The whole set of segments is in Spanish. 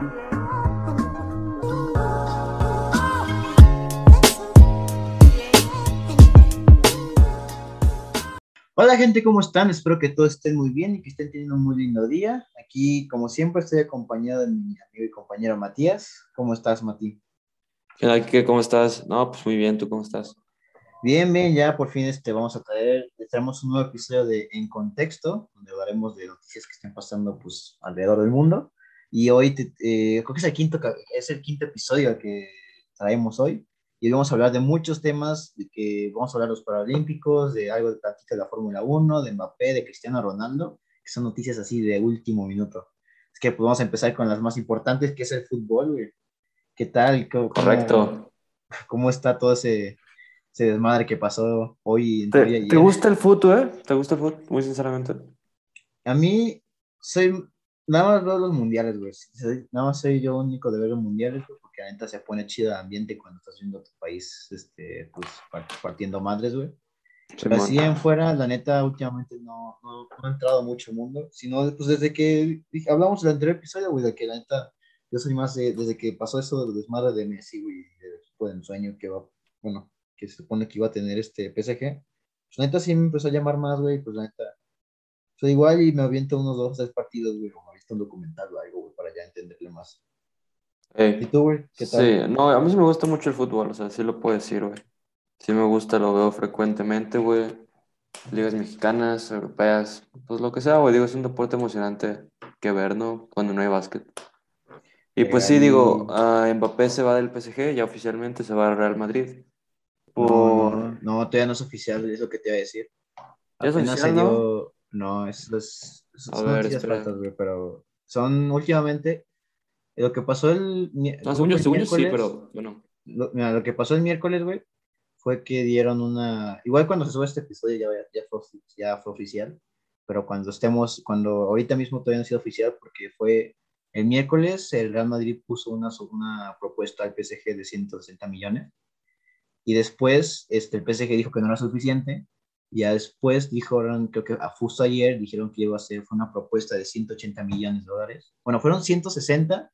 Hola gente, ¿cómo están? Espero que todos estén muy bien y que estén teniendo un muy lindo día. Aquí, como siempre, estoy acompañado de mi amigo y compañero Matías. ¿Cómo estás, Mati? ¿Qué ¿Cómo estás? No, pues muy bien, ¿tú cómo estás? Bien, bien, ya por fin este, vamos a traer, traemos un nuevo episodio de En Contexto, donde hablaremos de noticias que estén pasando pues alrededor del mundo. Y hoy, eh, creo que es el, quinto, es el quinto episodio que traemos hoy y vamos a hablar de muchos temas, de que vamos a hablar de los Paralímpicos, de algo de de la Fórmula 1, de Mbappé, de Cristiano Ronaldo, que son noticias así de último minuto. Es que pues vamos a empezar con las más importantes, que es el fútbol, güey. ¿Qué tal? ¿Cómo, Correcto. ¿Cómo está todo ese, ese desmadre que pasó hoy? ¿Te, ¿Te gusta el fútbol, eh? ¿Te gusta el fútbol? Muy sinceramente. A mí, soy, nada más veo los mundiales, güey. Nada más soy yo único de ver los mundiales, güey que la neta se pone chido el ambiente cuando estás viendo tu país, este, pues, partiendo madres, güey. Pero así en fuera, la neta, últimamente no, no, ha entrado mucho mundo, sino pues desde que hablamos del anterior episodio, güey, de que la neta, yo soy más desde que pasó eso del desmadre de Messi, güey, de ensueño que va, bueno, que se supone que iba a tener este PSG, pues la neta sí me empezó a llamar más, güey, pues la neta, soy igual y me aviento unos dos, tres partidos, güey, o un documental o algo, güey, para ya entenderle más. ¿Y tú, güey? ¿Qué tal? Sí, no, a mí sí me gusta mucho el fútbol, o sea, sí lo puedo decir, güey. Sí me gusta, lo veo frecuentemente, güey. Ligas mexicanas, europeas, pues lo que sea, güey. Digo, es un deporte emocionante que ver, ¿no? Cuando no hay básquet. Y pues sí, digo, Mbappé se va del PSG, ya oficialmente se va al Real Madrid. No, no, todavía no es oficial, es lo que te iba a decir. ¿Es oficial, no? No, es, es, a ver, pero son últimamente lo que pasó el, no, según yo, sí, pero bueno. Lo, mira, lo que pasó el miércoles, güey, fue que dieron una. Igual cuando se sube este episodio ya, ya, fue, ya fue oficial, pero cuando estemos, cuando ahorita mismo todavía no ha sido oficial, porque fue el miércoles, el Real Madrid puso una, una propuesta al PSG de 160 millones, y después este, el PSG dijo que no era suficiente, ya después dijeron, creo que a justo ayer dijeron que iba a ser, fue una propuesta de 180 millones de dólares. Bueno, fueron 160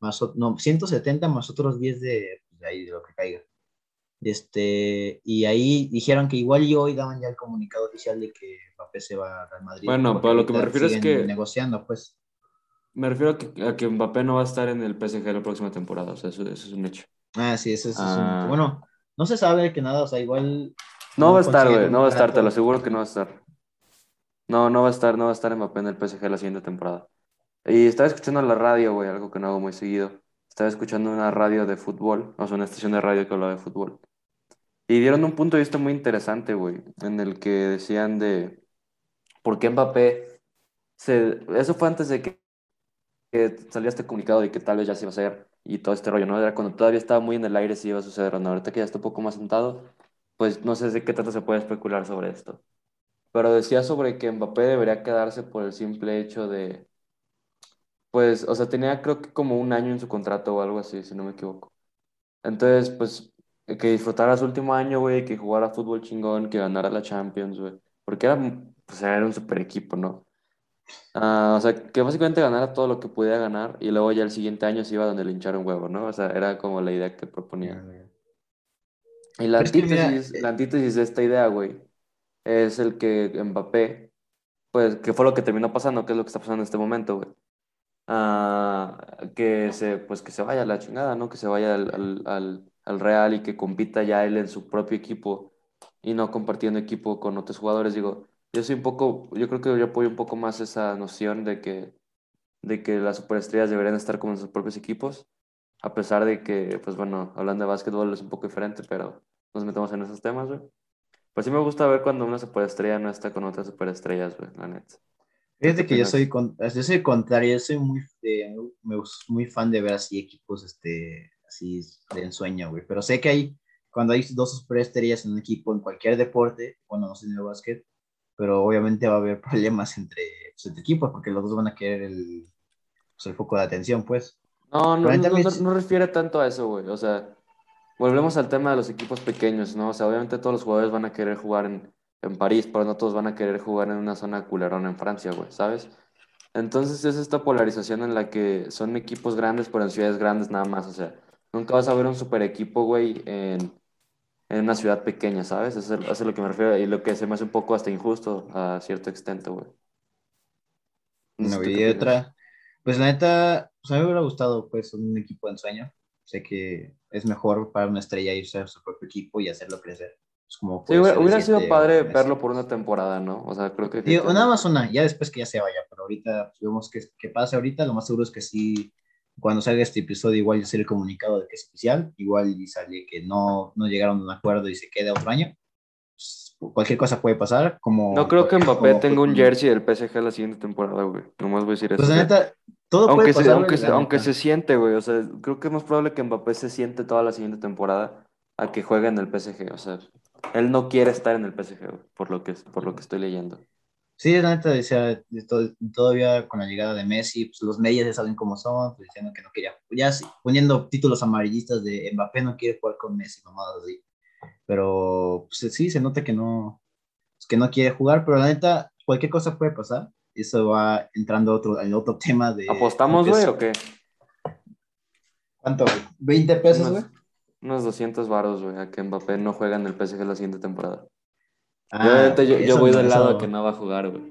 más, no, 170 más otros 10 de, de ahí, de lo que caiga. Este, y ahí dijeron que igual y hoy daban ya el comunicado oficial de que Mbappé se va a Real Madrid. Bueno, pero lo que me refiero es que... Negociando, pues. Me refiero a que, a que, Mbappé no va a estar en el PSG la próxima temporada, o sea, eso, es un hecho. Ah, sí, eso, es un... Ah. Bueno, no se sabe que nada, o sea, igual... No, va a estar, güey, no va a estar, te lo aseguro que no va a estar. No, no va a estar, no va a estar Mbappé en el PSG la siguiente temporada. Y estaba escuchando la radio, güey, algo que no hago muy seguido. Estaba escuchando una radio de fútbol, o sea, una estación de radio que hablaba de fútbol. Y dieron un punto de vista muy interesante, güey, en el que decían de por qué Mbappé se... Eso fue antes de que, que salía este comunicado de que tal vez ya se iba a hacer y todo este rollo, ¿no? Era cuando todavía estaba muy en el aire si iba a suceder o no. Ahorita que ya está un poco más sentado, pues no sé de qué tanto se puede especular sobre esto. Pero decía sobre que Mbappé debería quedarse por el simple hecho de pues, o sea, tenía creo que como un año en su contrato o algo así, si no me equivoco. Entonces, pues, que disfrutara su último año, güey, que jugara fútbol chingón, que ganara la Champions, güey. Porque era, pues, era un super equipo, ¿no? Ah, o sea, que básicamente ganara todo lo que pudiera ganar y luego ya el siguiente año se iba donde le hincharon huevo, ¿no? O sea, era como la idea que proponía. Y la antítesis, la antítesis de esta idea, güey, es el que Mbappé, pues, que fue lo que terminó pasando, que es lo que está pasando en este momento, güey que, se, pues que se vaya a la chingada, ¿no? Que se vaya al, al, al, Real y que compita ya él en su propio equipo y no compartiendo equipo con otros jugadores. Digo, yo soy un poco, yo creo que yo apoyo un poco más esa noción de que, de que las superestrellas deberían estar como en sus propios equipos, a pesar de que, pues bueno, hablando de básquetbol es un poco diferente, pero nos metemos en esos temas, güey. Pues sí me gusta ver cuando una superestrella no está con otras superestrellas, güey, la neta. Fíjate que yo soy, yo soy contrario, yo soy muy, muy fan de ver así equipos este, así de ensueño, güey. Pero sé que hay, cuando hay dos superestrellas en un equipo, en cualquier deporte, bueno, no sé en el básquet, pero obviamente va a haber problemas entre, pues, equipos porque los dos van a querer el, pues, el foco de atención, pues. No, no, no, no, no refiere tanto a eso, güey. O sea, volvemos al tema de los equipos pequeños, ¿no? O sea, obviamente todos los jugadores van a querer jugar en en París, pero no todos van a querer jugar en una zona culerona en Francia, güey, ¿sabes? Entonces es esta polarización en la que son equipos grandes, pero en ciudades grandes nada más. O sea, nunca vas a ver un super equipo, güey, en, en una ciudad pequeña, ¿sabes? Eso, es- eso es lo que me refiero y lo que se me hace un poco hasta injusto a cierto extento, güey. No y otra. Pues la neta, pues a mí me hubiera gustado pues un equipo de ensueño. Sé que es mejor para una estrella irse a su propio equipo y hacerlo crecer. Es como Sí, hubiera, hubiera sido padre verlo por una temporada, ¿no? O sea, creo que Digo, nada más una, ya después que ya se vaya, pero ahorita pues, vemos que, que pase ahorita, lo más seguro es que sí, cuando salga este episodio igual ya sale el comunicado de que es oficial, igual y sale que no, no llegaron a un acuerdo y se queda otro año. Pues, cualquier cosa puede pasar, como... No creo que como Mbappé fue tenga un jersey del PSG la siguiente temporada, güey. Nomás voy a decir eso. Pues o la sea, neta, todo aunque puede se, pasar, aunque, güey, se, aunque se siente, güey. O sea, creo que es más probable que Mbappé se siente toda la siguiente temporada a que juegue en el PSG. O sea, él no quiere estar en el PSG, güey, por lo que, por lo que estoy leyendo. Sí, la neta, o sea, todavía con la llegada de Messi, pues los medios ya saben cómo son, pues diciendo que no quería, ya sí, poniendo títulos amarillistas de Mbappé no quiere jugar con Messi, mamadas así. Pero pues, sí, se nota que no, pues, que no quiere jugar, pero la neta, cualquier cosa puede pasar. Eso va entrando otro, en otro tema de... ¿Apostamos, güey, o qué? ¿Cuánto? güey? ¿20 pesos, güey? Unos, unos 200 varos, güey, a que Mbappé no juega en el PSG la siguiente temporada. Yo, Ah, yo, voy no, del lado eso- a que no va a jugar, güey.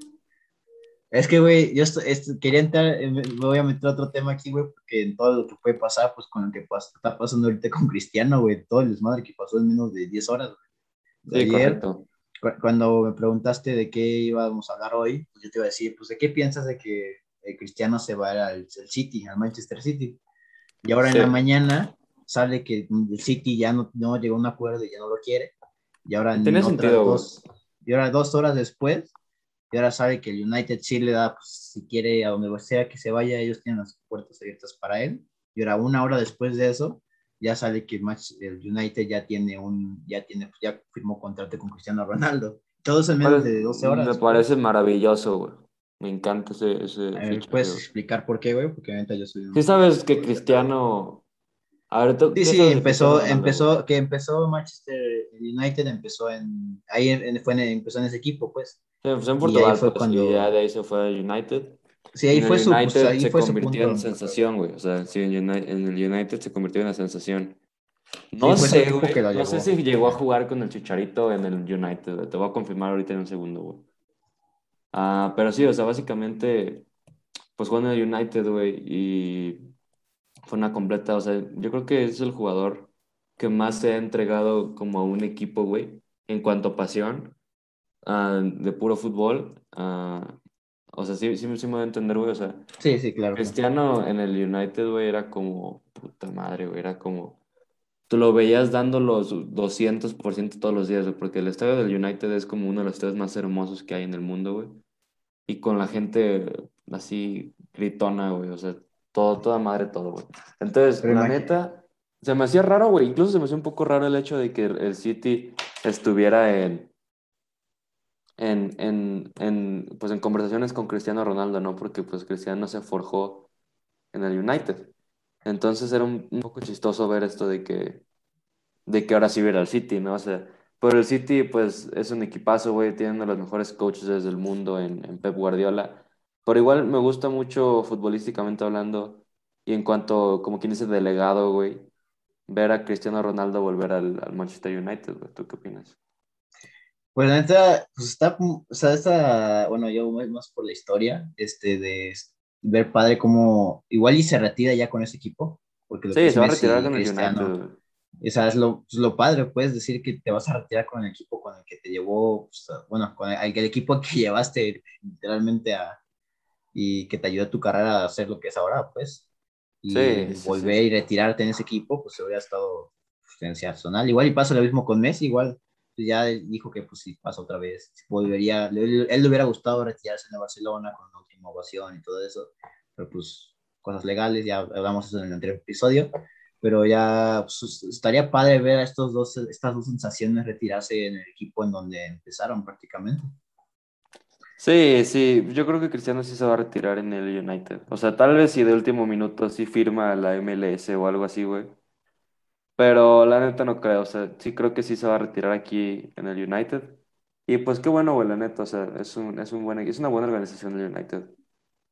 Es que, güey, yo esto- esto- quería entrar, eh, me voy a meter a otro tema aquí, güey, porque en todo lo que puede pasar, pues con lo que pas- está pasando ahorita con Cristiano, güey, todo el desmadre que pasó en menos de 10 horas, güey. Sí, Ayer, correcto. Cu- cuando me preguntaste de qué íbamos a hablar hoy, pues yo te iba a decir, pues, ¿de qué piensas de que Cristiano se va al, al City, al Manchester City? Y ahora Sí. en la mañana sale que el City ya no, no llegó a un acuerdo y ya no lo quiere. Y ahora en Tiene sentido, dos, y ahora dos horas después, y ahora sabe que el United sí le da, pues, si quiere, a donde sea que se vaya, ellos tienen las puertas abiertas para él. Y ahora una hora después de eso, ya sale que el, match- el United ya tiene un, ya tiene, ya firmó contrato con Cristiano Ronaldo. Todo eso en menos de 12 horas. Me parece maravilloso, güey. Me encanta ese, ese A ver, ¿Puedes güey. explicar por qué, güey? Porque ahorita yo soy un... Sí sabes que Cristiano... A ver, ¿tú Sí, sí, empezó, Ronaldo, empezó, güey? que empezó Manchester United, empezó en, ahí en- fue en, empezó en ese equipo, pues. Sí, pues en ahí Portugal, fue pues, cuando- y ya de ahí se fue a United. Sí, ahí en fue su, pues, United ahí se fue su convirtió punto. en sensación, güey. O sea, sí, en, el United se convirtió en una sensación. Sí, No su sé, güey. No sé si llegó a jugar con el Chicharito en el United. güey. Te voy a confirmar ahorita en un segundo, güey. Ah, pero sí, o sea, básicamente, pues jugó en el United, güey, y fue una completa, o sea, yo creo que es el jugador que más se ha entregado como a un equipo, güey, en cuanto a pasión, ah, de puro fútbol. ah, o sea, sí, sí, sí me voy a entender, güey, o sea, Sí, sí, claro. Cristiano en el United, güey, era como, puta madre, güey, era como, tú lo veías dando los 200% todos los días, güey, porque el estadio del United es como uno de los estadios más hermosos que hay en el mundo, güey. Y con la gente así gritona, güey, o sea, todo, toda madre, todo, güey. Entonces, Pero la imagi- neta, se me hacía raro, güey, incluso se me hacía un poco raro el hecho de que el City estuviera en, en, en, en, pues en conversaciones con Cristiano Ronaldo, ¿no? Porque pues Cristiano se forjó en el United. Entonces era un, poco chistoso ver esto de que, de que ahora sí viera al City, ¿no? O sea, pero el City pues es un equipazo, güey, tiene uno de los mejores coaches del mundo en, Pep Guardiola. Pero igual me gusta mucho futbolísticamente hablando y en cuanto, como quien dice, delegado, güey, ver a Cristiano Ronaldo volver al, al Manchester United, güey. ¿Tú qué opinas? Pues la neta, pues está, o sea, esta, bueno, yo más por la historia, este, de ver padre como, igual y se retira ya con ese equipo, porque lo que Sí, es se va a Messi retirar y con el. O sea, es lo, pues, lo padre, puedes decir que te vas a retirar con el equipo con el que te llevó, pues, a- bueno, con el, el equipo que llevaste literalmente a, y que te ayudó a tu carrera a hacer lo que es ahora, pues. Y Sí, sí, volver sí. y retirarte en ese equipo, pues hubiera estado pues, sensacional. Igual y pasa lo mismo con Messi, igual ya dijo que pues si pasa otra vez, volvería, le- él le hubiera gustado retirarse en el Barcelona con una última ovación y todo eso, pero pues cosas legales, ya hablamos eso en el anterior episodio, pero ya pues, estaría padre ver a estos dos, estas dos sensaciones retirarse en el equipo en donde empezaron prácticamente. Sí, sí, yo creo que Cristiano sí se va a retirar en el United. O sea, tal vez si de último minuto sí firma la MLS o algo así, güey. Pero la neta no creo, o sea, sí creo que sí se va a retirar aquí en el United. Y pues qué bueno, güey, la neta, o sea, es un, es un buen, es una buena organización el United.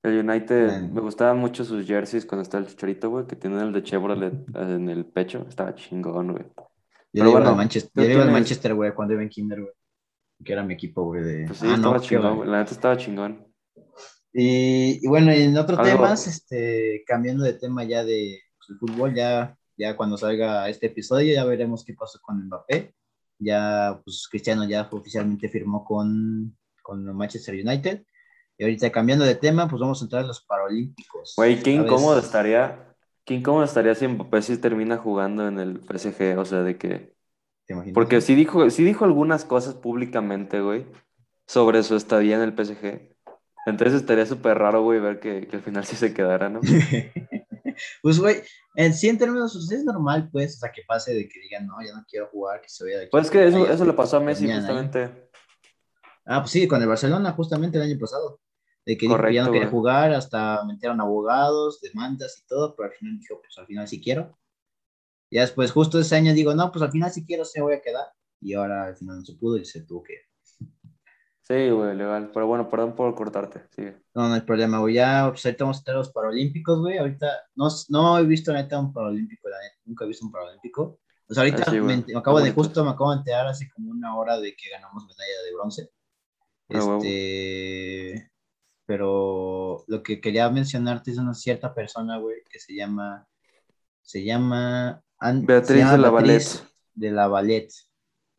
El United, me gustaban mucho sus jerseys cuando estaba el Chicharito, güey, que tienen el de Chevrolet en el pecho. Estaba chingón, güey. Yo Pero bueno, al Manchester, yo iba al Manchester, güey, cuando iba en Kinder, güey. Que era mi equipo, güey. De... Pues sí, Ah, no, estaba chingón, güey. La neta estaba chingón. Y, y bueno, y en otros Algo- temas, este, cambiando de tema ya de pues, el fútbol, ya, ya cuando salga este episodio, ya veremos qué pasó con Mbappé. Ya, pues Cristiano ya oficialmente firmó con, con Manchester United. Y ahorita cambiando de tema, pues vamos a entrar a los Paralímpicos. Güey, qué incómodo estaría. Qué incómodo estaría si Mbappé sí termina jugando en el PSG. O sea, de que. ¿Te imaginas? Porque sí dijo, sí dijo algunas cosas públicamente, güey, sobre su estadía en el PSG. Entonces estaría súper raro, güey, ver que, que al final sí se quedara, ¿no? pues, güey, en sí, en términos, pues, es normal, pues, o sea, que pase de que digan, no, ya no quiero jugar, que se vaya de aquí. Pues es que eso, eso le pasó a Messi ahí. justamente. Ah, pues sí, con el Barcelona, justamente el año pasado. De que dijo que ya no Correcto, quería güey. jugar, hasta metieron abogados, demandas y todo, pero al final dijo, pues al final sí quiero. Ya después, justo ese año, digo, no, pues al final sí quiero, se voy a quedar. Y ahora al final no se pudo y se tuvo que. Sí, güey, legal. Pero bueno, perdón por cortarte. Sigue. No, no hay problema, güey. Ya, pues ahorita vamos a estar los Paralímpicos, güey. Ahorita no, no he visto neta un Paralímpico, la neta. Nunca he visto un Paralímpico. Pues ahorita Ah, sí, me, acabo de, justo me acabo de enterar hace como una hora de que ganamos medalla de bronce. Ah. Este, pero lo que quería mencionarte es una cierta persona, güey, que se llama, se llama, Beatriz se llama de la Beatriz Valette. de la Valette.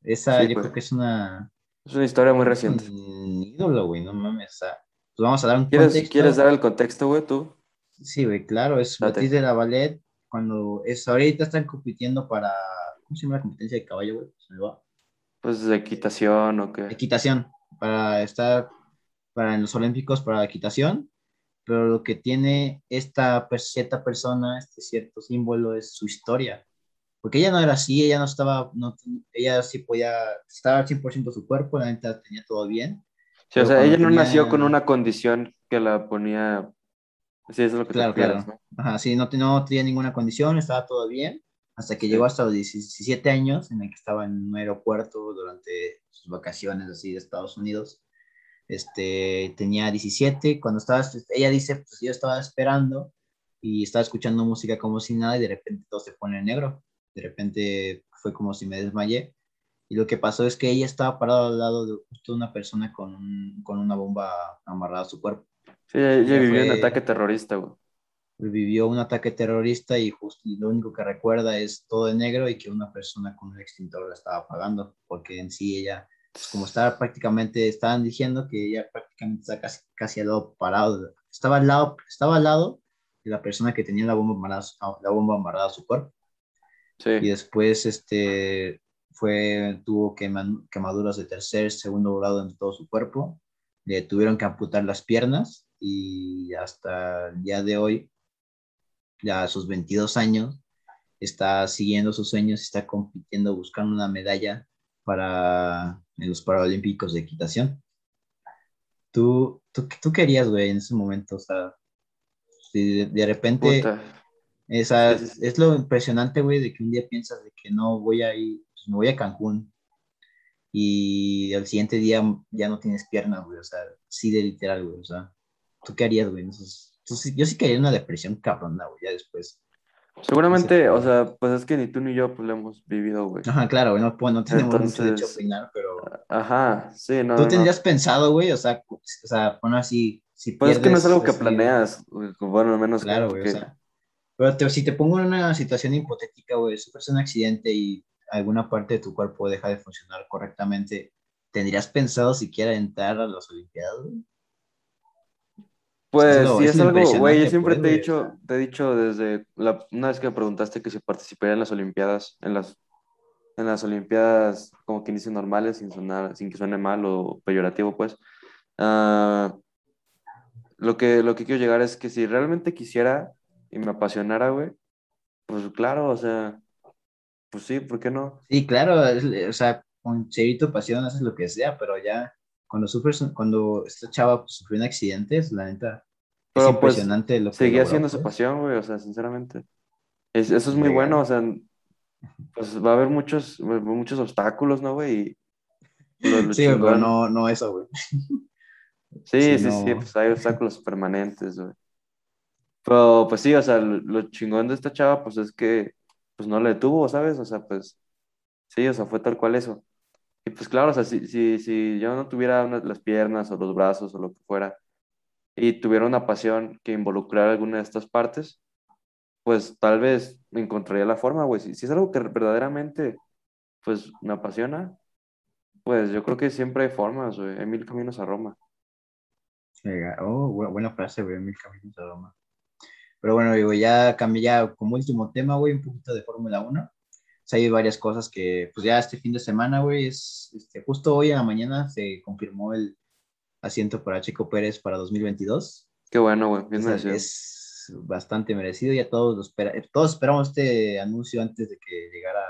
Esa Sí, yo pues. creo que es una, Es una historia muy reciente. un ídolo, güey, no mames. O sea, pues vamos a dar un ¿Quieres, contexto. ¿Quieres dar el contexto, güey, tú? Sí, güey, claro, es. Beatriz de la Ballet. Cuando es ahorita están compitiendo para, ¿cómo se llama la competencia de caballo, güey? Se me va. Pues de equitación o qué. Equitación, para estar para en los Olímpicos para la equitación, pero lo que tiene esta cierta persona, este cierto símbolo, es su historia. Porque ella no era así, ella no estaba, no, ella sí podía, estaba al 100% su cuerpo, la neta tenía todo bien. Sí, o sea, ella no tenía- nació con una condición que la ponía. Sí, eso es lo que Claro, te refieres, claro. ¿no? Ajá, sí, no, no tenía ninguna condición, estaba todo bien, hasta que llegó hasta los 17 años, en el que estaba en un aeropuerto durante sus vacaciones así de Estados Unidos. Este, tenía 17, cuando estaba, ella dice, pues yo estaba esperando y estaba escuchando música como si nada y de repente todo se pone negro. De repente fue como si me desmayé. Y lo que pasó es que ella estaba parada al lado de justo una persona con, un- con una bomba amarrada a su cuerpo. Sí, ella, vivió un ataque terrorista, güey. vivió un ataque terrorista y justo y lo único que recuerda es todo de negro y que una persona con un extintor la estaba apagando, porque en sí ella, pues, como estaba prácticamente, estaban diciendo que ella prácticamente está casi, casi al lado parado, estaba al lado, estaba al lado de la persona que tenía la bomba amarrada, la bomba amarrada a su cuerpo y Sí. después este fue tuvo quemaduras de tercer, segundo grado en todo su cuerpo, le tuvieron que amputar las piernas y hasta el día de hoy, ya a sus 22 años, está siguiendo sus sueños y está compitiendo, buscando una medalla para en los Paralímpicos de equitación. ¿Tú, tú, tú querías, güey, en ese momento? O sea, si de, de repente... Puta. Esa, sí. Es lo impresionante, güey, de que un día piensas de que no voy a ir, pues me voy a Cancún y al siguiente día ya no tienes piernas, güey, o sea, sí de literal, güey, o sea, ¿tú qué harías, güey? Entonces, entonces, yo sí caería en una depresión cabrona, güey, ya después. Seguramente, o sea, pues es que ni tú ni yo pues lo hemos vivido, güey. Ajá, claro, güey, no, pues, no tenemos mucho derecho a Entonces- opinar, pero Ajá, sí, no. ¿tú no. tendrías pensado, güey? O sea, o sea, bueno, así, si Pues es que no es pierdes algo que así- planeas, güey, bueno, al menos Claro, como güey, o que- sea. Pero te- si te pongo en una situación hipotética, güey, sufres un accidente y alguna parte de tu cuerpo deja de funcionar correctamente, ¿tendrías pensado siquiera entrar a las Olimpiadas, güey? Pues sí, es es algo, güey, yo siempre pues, te he dicho, te he dicho desde la, una vez que me preguntaste que si participaría en las Olimpiadas, en las, en las Olimpiadas como que inicie normales, sin sonar, sin que suene mal o peyorativo, pues. ah, lo que, lo que quiero llegar es que si realmente quisiera y me apasionara, güey, pues claro, o sea, pues sí, ¿por qué no? Sí, claro, es- o sea, con cierto pasión haces lo que sea, pero ya cuando sufres, cuando esta chava pues, sufrió un accidente, es la neta, es Pero, pues, impresionante lo que Seguía logró, siendo su pues. pasión, güey, o sea, sinceramente. Es- eso es muy bueno, o sea, pues va a haber muchos, muchos obstáculos, ¿no, güey? Y lo- lo Sí, pero no, no eso, güey. Sí, sí, sí, pues hay obstáculos permanentes, güey. Pero pues sí, o sea, lo, chingón de esta chava, pues es que pues no le detuvo, ¿sabes? O sea, pues sí, o sea, fue tal cual eso. Y pues claro, o sea, si, si, si yo no tuviera las piernas o los brazos o lo que fuera, y tuviera una pasión que involucrara alguna de estas partes, pues tal vez encontraría la forma, güey. Si, si es algo que verdaderamente, pues me apasiona, pues yo creo que siempre hay formas, güey. Hay mil caminos a Roma. Oh, buena frase, güey, mil caminos a Roma. Pero bueno, digo, ya cambié ya como último tema, güey, un poquito de Fórmula 1. O sea, hay varias cosas que, pues ya este fin de semana, güey, es, este, justo hoy en la mañana se confirmó el asiento para Chico Pérez para 2022. Qué bueno, güey, bien merecido. Es bastante merecido, ya todos lo espera, todos esperamos este anuncio antes de que llegara,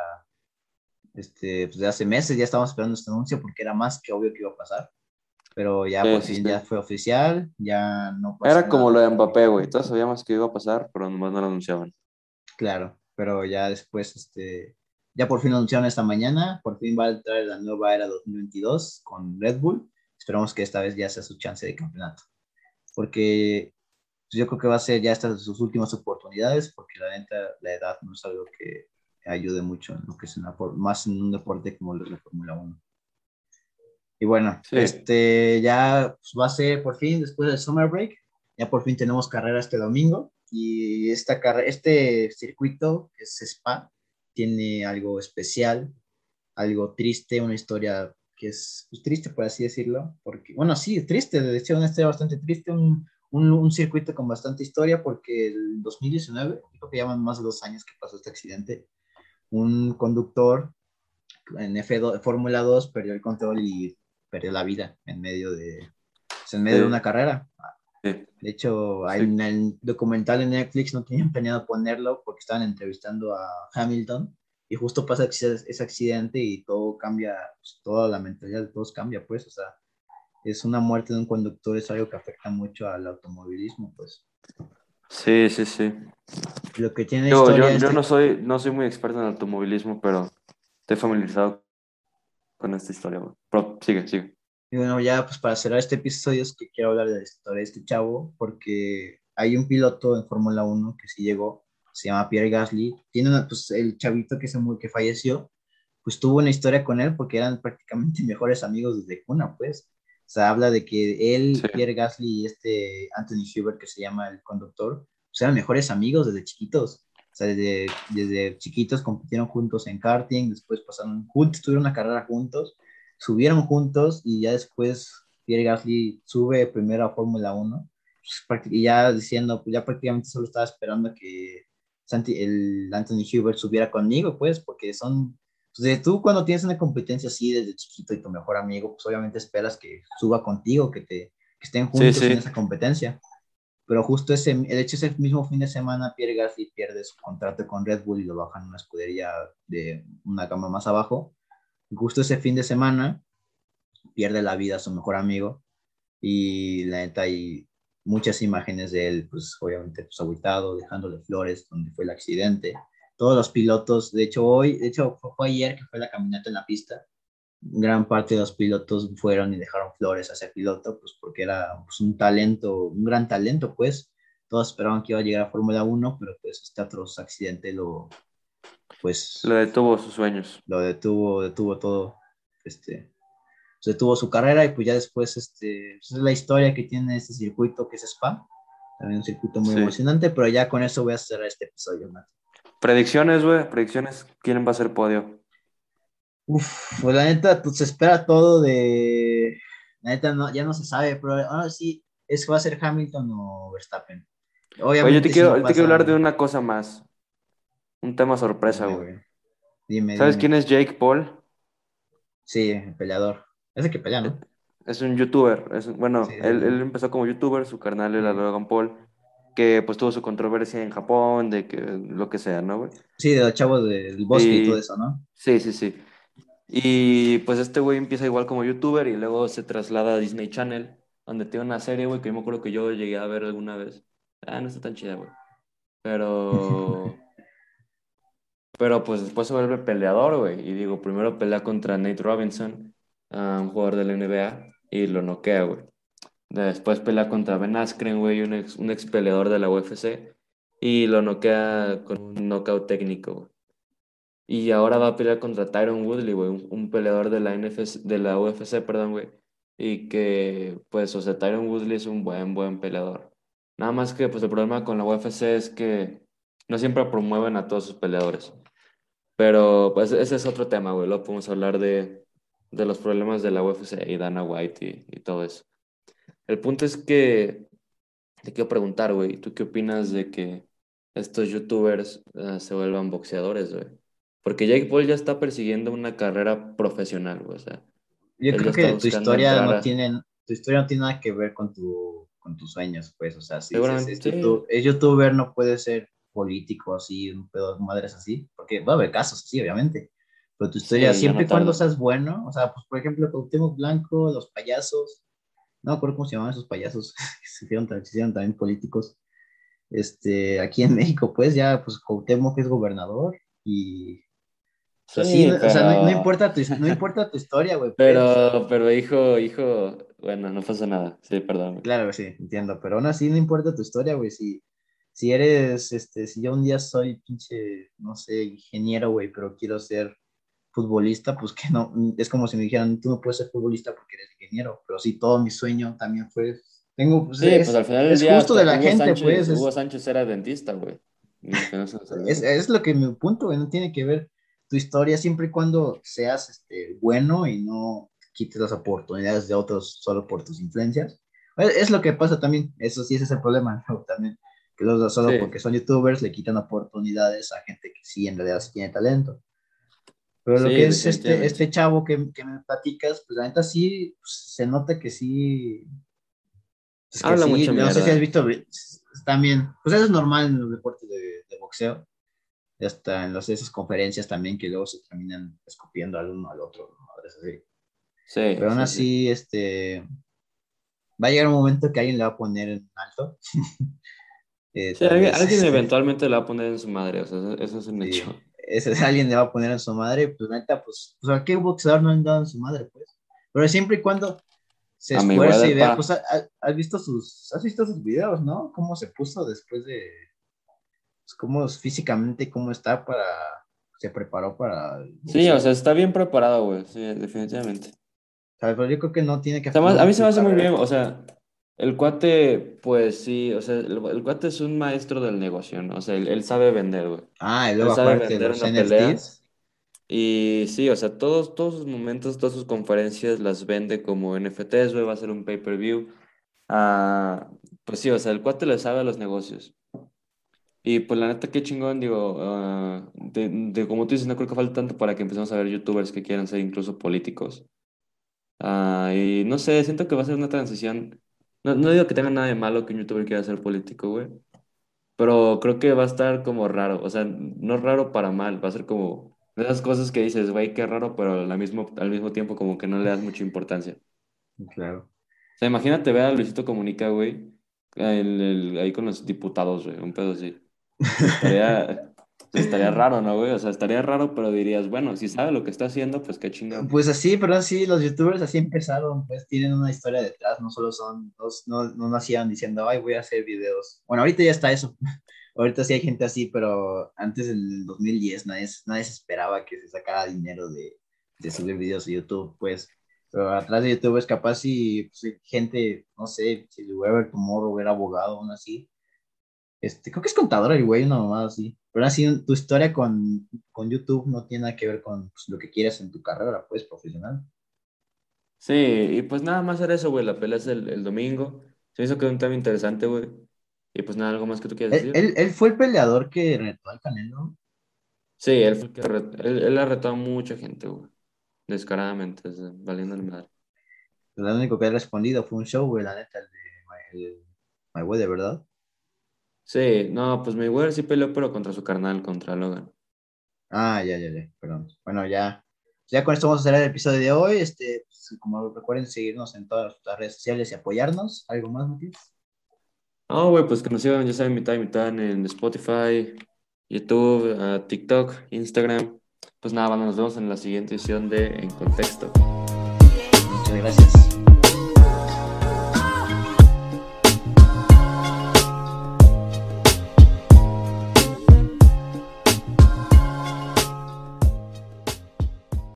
este, pues de hace meses ya estábamos esperando este anuncio porque era más que obvio que iba a pasar pero ya por fin ya fue oficial, ya no Era como lo de Mbappé, güey, todos sabíamos que iba a pasar, pero nomás no lo anunciaban. Claro, pero ya después, este, ya por fin lo anunciaron esta mañana, por fin va a entrar la nueva era 2022 con Red Bull, esperamos que esta vez ya sea su chance de campeonato, porque pues, yo creo que va a ser ya estas sus últimas oportunidades, porque la neta, la edad no es algo que ayude mucho en lo que es una, más en un deporte como el de la Fórmula 1. Y bueno, este ya pues, va a ser por fin, después del summer break, ya por fin tenemos carrera este domingo. Y esta este circuito, que es Spa, tiene algo especial, algo triste, una historia que es pues, triste, por así decirlo. Porque, bueno, sí, triste, de hecho, una historia bastante triste, un, un, un, circuito con bastante historia, porque el 2019, creo que llevan más de dos años que pasó este accidente, un conductor en F2, Fórmula 2 perdió el control y perdió la vida en medio de, pues, en medio de una carrera. De hecho, en el documental en Netflix no tenían planeado ponerlo porque estaban entrevistando a Hamilton y justo pasa ese accidente y todo cambia, pues, toda la mentalidad de todos cambia, pues, o sea, es una muerte de un conductor, es algo que afecta mucho al automovilismo, pues. Sí, sí, sí. Lo que tiene yo, yo, yo no, soy, no soy muy experto en automovilismo, pero estoy familiarizado con esta historia, Pero sigue, sigue. Y bueno, ya pues para cerrar este episodio es que quiero hablar de la historia de este chavo, porque hay un piloto en Fórmula 1 que sí llegó, se llama Pierre Gasly, tiene una, pues el chavito que, se, que falleció, pues tuvo una historia con él porque eran prácticamente mejores amigos desde cuna, pues. O sea, habla de que él, Pierre Gasly y este Anthony Schubert, que se llama el conductor, pues eran mejores amigos desde chiquitos sea, desde, desde chiquitos compitieron juntos en karting, después pasaron juntos, tuvieron una carrera juntos, subieron juntos y ya después Pierre Gasly sube primero a Fórmula 1 pues, y ya diciendo, pues ya prácticamente solo estaba esperando que Santi, el Anthony Hubert subiera conmigo, pues, porque son, pues, tú cuando tienes una competencia así desde chiquito y tu mejor amigo, pues obviamente esperas que suba contigo, que, te, que estén juntos en esa competencia pero justo ese, de hecho ese mismo fin de semana Pierre Gasly pierde su contrato con Red Bull y lo bajan a una escudería de una gama más abajo. justo ese fin de semana pierde la vida su mejor amigo y la neta hay muchas imágenes de él, pues obviamente pues aguitado, dejándole flores donde fue el accidente. Todos los pilotos, de hecho hoy, de hecho fue ayer que fue la caminata en la pista, gran parte de los pilotos fueron y dejaron flores a ese piloto, pues porque era pues, un talento, un gran talento, pues. Todos esperaban que iba a llegar a Fórmula 1, pero pues este otro accidente lo, pues... Lo detuvo sus sueños. Lo detuvo, detuvo todo, este, pues, detuvo su carrera y pues ya después, este, pues, es la historia que tiene este circuito que es Spa, también un circuito muy emocionante, pero ya con eso voy a cerrar este episodio, Predicciones, güey, predicciones, ¿quién va a ser podio? Uf, pues la neta, pues se espera todo de. La neta, no, ya no se sabe, pero ahora sí, es va a ser Hamilton o Verstappen. Obviamente, Oye, yo te quiero, te quiero hablar de una cosa más. Un tema sorpresa, güey. Dime, ¿Sabes quién es Jake Paul? Sí, el peleador. Ese que pelea, ¿no? Es un youtuber. Es, bueno, él, él, empezó como youtuber, su carnal era Logan Paul, que pues tuvo su controversia en Japón, de que lo que sea, ¿no, güey? Sí, de los chavos del bosque y todo eso, ¿no? Sí, sí, sí. Y pues este güey empieza igual como youtuber y luego se traslada a Disney Channel, donde tiene una serie, güey, que yo me acuerdo que yo llegué a ver alguna vez. Ah, no está tan chida, güey. Pero... Pero pues después se vuelve peleador, güey. Y digo, primero pelea contra Nate Robinson, un jugador de la NBA, y lo noquea, güey. Después pelea contra Ben Askren, güey, un ex, un ex peleador de la UFC. Y lo noquea con un knockout técnico, güey. Y ahora va a pelear contra Tyron Woodley, güey, un, peleador de la, NFC, de la UFC, perdón, güey. Y que, pues, o sea, Tyron Woodley es un buen, buen peleador. Nada más que, pues, el problema con la UFC es que no siempre promueven a todos sus peleadores. Pero, pues, ese es otro tema, güey. Luego podemos hablar de, de los problemas de la UFC y Dana White y, y todo eso. El punto es que te quiero preguntar, güey, ¿tú qué opinas de que estos youtubers uh, se vuelvan boxeadores, güey? Porque Jake Paul ya está persiguiendo una carrera profesional, güey, o sea. Yo creo que tu historia, no tiene, tu historia no tiene nada que ver con, tu, con tus sueños, pues, o sea, si es, es, es, youtuber, no puede ser político así, un pedo de madres así, porque va a haber casos así, obviamente. Pero tu historia, siempre y cuando seas bueno, o sea, pues por ejemplo, Cuauhtémoc Blanco, los payasos, no me acuerdo cómo se llamaban esos payasos, que se hicieron, se hicieron también políticos. Este, aquí en México, pues ya, pues Cuauhtémoc es gobernador y o sea, no, importa tu, no importa tu historia, güey. Pero, pero hijo, hijo, bueno, no pasa nada. Sí, perdón. Claro, sí, entiendo. Pero aún así no importa tu historia, güey. Si, si eres, este, si yo un día soy pinche, no sé, ingeniero, güey, pero quiero ser futbolista, pues que no, es como si me dijeran, tú no puedes ser futbolista porque eres ingeniero, pero sí, todo mi sueño también fue, tengo, pues, sí, pues al final es justo de la gente, pues. Hugo Sánchez era dentista, güey. es, es, lo que mi punto, güey, no tiene que ver tu historia siempre y cuando seas este, bueno y no quites las oportunidades de otros solo por tus influencias. Es lo que pasa también, eso sí, ese es el problema, también, que los solo porque son youtubers le quitan oportunidades a gente que sí en realidad sí tiene talento. Pero lo que es este, este chavo que, que, me platicas, pues la neta sí pues, se nota que sí. Pues, Habla mucho No sé si has visto también, pues eso es normal en los deportes de, de boxeo. Hasta en las, esas conferencias también que luego se terminan escupiendo al uno al otro. Así. Sí. Pero aún así, este. Va a llegar un momento que alguien le va a poner en alto. eh, sí, alguien, alguien, eventualmente le va a poner en su madre, o sea, eso es un hecho ese, alguien le va a poner en su madre, pues neta, pues, pues a qué boxeador no han dado en su madre, pues. Pero siempre y cuando se esfuerce y vea, pues, has visto sus, has visto sus videos, ¿no? Cómo se puso después de, pues, cómo físicamente, cómo está para, se preparó para. Sí, o sea, está bien preparado, güey, sí, definitivamente. Pero yo creo que no tiene que. a mí se me hace muy bien, o sea, el cuate, pues sí, o sea, el, cuate es un maestro del negocio, ¿no? O sea, él, sabe vender, güey. Ah, y luego él sabe vender una pelea. Y sí, o sea, todos, todos sus momentos, todas sus conferencias las vende como NFTs, güey, va a ser un pay-per-view. Ah, pues sí, o sea, el cuate le sabe a los negocios. Y pues la neta, qué chingón, digo, ah, de, de, como tú dices, no creo que falte tanto para que empecemos a ver youtubers que quieran ser incluso políticos. Ah, y no sé, siento que va a ser una transición no, no digo que tenga nada de malo que un youtuber quiera ser político, güey. Pero creo que va a estar como raro. O sea, no raro para mal. Va a ser como de esas cosas que dices, güey, qué raro, pero al mismo, al mismo tiempo como que no le das mucha importancia. Claro. O sea, imagínate ver a Luisito Comunica, güey, ahí con los diputados, güey, un pedo así. Estaría, estaría raro, ¿no, güey? O sea, estaría raro, pero dirías, bueno, si sabe lo que está haciendo, pues qué chingón. Pues así, pero así, los youtubers así empezaron, pues tienen una historia detrás, no solo son, no, no nacían diciendo, ay, voy a hacer videos. Bueno, ahorita ya está eso. ahorita sí hay gente así, pero antes en el 2010 nadie, nadie se esperaba que se sacara dinero de, de subir videos a YouTube, pues. Pero atrás de YouTube es capaz si pues, gente, no sé, si Weber Tomorrow era abogado aún así. Este, creo que es contador el güey, una mamada así. Pero así tu historia con, con YouTube no tiene nada que ver con pues, lo que quieres en tu carrera, pues, profesional. Sí, y pues nada más era eso, güey. La pelea es el, el domingo. Se me hizo que un tema interesante, güey. Y pues nada, algo más que tú quieras decir. Él, él, fue el peleador que retó al Canelo. Sí, él fue el que él, él, ha retado a mucha gente, güey. Descaradamente, valiendo el madre. Lo único que ha respondido fue un show, güey, la neta, el de My, My de ¿verdad? Sí, no, pues Mayweather sí peleó, pero contra su carnal, contra Logan. Ah, ya, ya, ya, perdón. Bueno, ya, ya con esto vamos a cerrar el episodio de hoy. Este, pues, como recuerden seguirnos en todas las redes sociales y apoyarnos. ¿Algo más, Matías? No, güey, pues que nos sigan, ya saben, mitad y mitad en Spotify, YouTube, TikTok, Instagram. Pues nada, bueno, nos vemos en la siguiente edición de En Contexto. Muchas gracias.